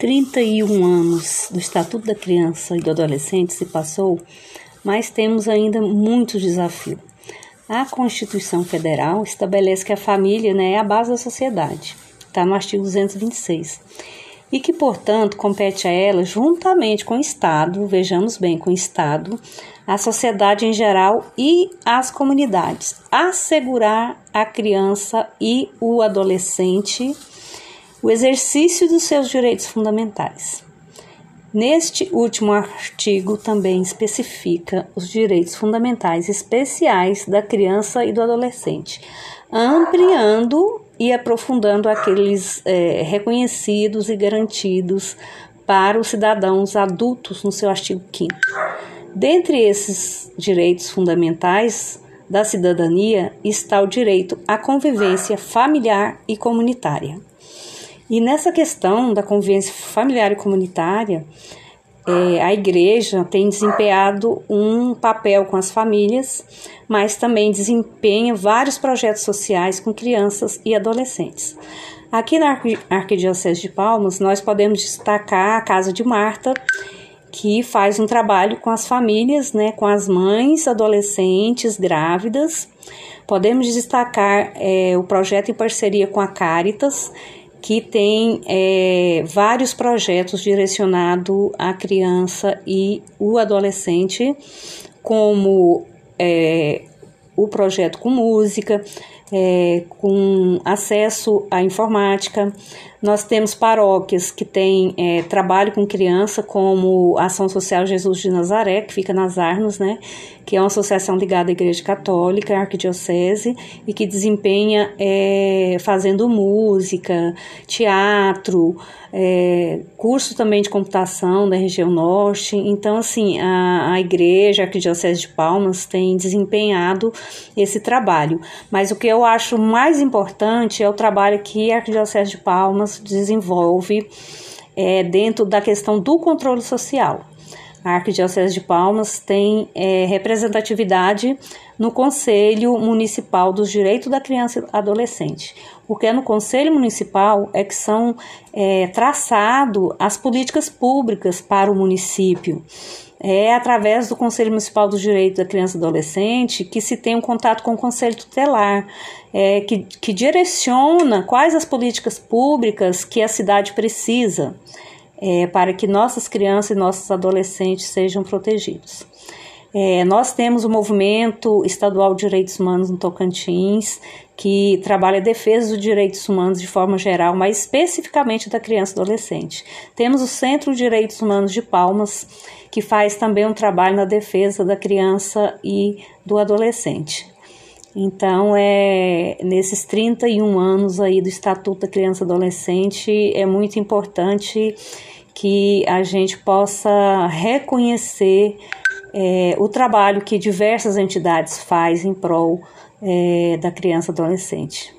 31 anos do Estatuto da Criança e do Adolescente se passou, mas temos ainda muitos desafios. A Constituição Federal estabelece que a família né, é a base da sociedade, está no artigo 226, e que, portanto, compete a ela, juntamente com o Estado, vejamos bem, com o Estado, a sociedade em geral e as comunidades, assegurar a criança e o adolescente o exercício dos seus direitos fundamentais. Neste último artigo também especifica os direitos fundamentais especiais da criança e do adolescente, ampliando e aprofundando aqueles é, reconhecidos e garantidos para os cidadãos adultos no seu artigo 5. Dentre esses direitos fundamentais da cidadania está o direito à convivência familiar e comunitária. E nessa questão da convivência familiar e comunitária, é, a igreja tem desempenhado um papel com as famílias, mas também desempenha vários projetos sociais com crianças e adolescentes. Aqui na Arquidiocese de Palmas, nós podemos destacar a Casa de Marta, que faz um trabalho com as famílias, né, com as mães, adolescentes, grávidas. Podemos destacar é, o projeto em parceria com a Caritas, que tem é, vários projetos direcionados à criança e o adolescente, como é, o projeto com música, é, com acesso à informática. Nós temos paróquias que têm é, trabalho com criança, como a Ação Social Jesus de Nazaré, que fica nas Armas, né? que é uma associação ligada à Igreja Católica, à Arquidiocese, e que desempenha é, fazendo música, teatro, é, curso também de computação da região norte. Então, assim, a, a Igreja, a Arquidiocese de Palmas, tem desempenhado esse trabalho. Mas o que eu acho mais importante é o trabalho que a Arquidiocese de Palmas desenvolve é, dentro da questão do controle social. A Arquidiocese de Palmas tem é, representatividade no Conselho Municipal dos Direitos da Criança e Adolescente, porque é no Conselho Municipal é que são é, traçado as políticas públicas para o município. É através do Conselho Municipal dos Direitos da Criança e Adolescente que se tem um contato com o Conselho Tutelar, é, que, que direciona quais as políticas públicas que a cidade precisa é, para que nossas crianças e nossos adolescentes sejam protegidos. É, nós temos o Movimento Estadual de Direitos Humanos no Tocantins, que trabalha a defesa dos direitos humanos de forma geral, mas especificamente da criança e adolescente. Temos o Centro de Direitos Humanos de Palmas, que faz também um trabalho na defesa da criança e do adolescente. Então, é, nesses 31 anos aí do Estatuto da Criança e Adolescente, é muito importante que a gente possa reconhecer é, o trabalho que diversas entidades fazem em prol é, da criança e adolescente.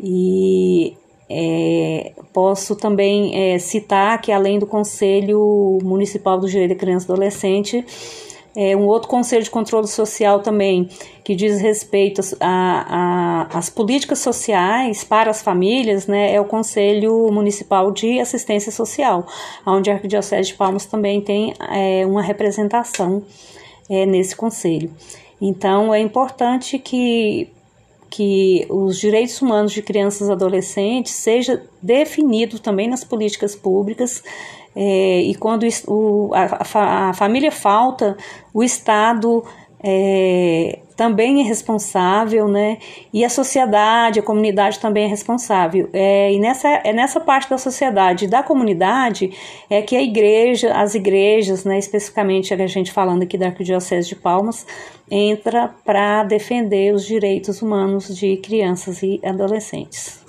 E é, posso também é, citar que, além do Conselho Municipal do Direito da Criança e Adolescente, é, um outro conselho de controle social também, que diz respeito às políticas sociais para as famílias, né, é o Conselho Municipal de Assistência Social, onde a Arquidiocese de Palmas também tem é, uma representação é, nesse conselho. Então, é importante que que os direitos humanos de crianças e adolescentes seja definido também nas políticas públicas é, e quando o, a, a, família falta, o Estado é, também é responsável, né? E a sociedade, a comunidade também é responsável. É, e nessa, é nessa parte da sociedade da comunidade é que a igreja, as igrejas, né, especificamente a gente falando aqui da Arquidiocese de Palmas, entra para defender os direitos humanos de crianças e adolescentes.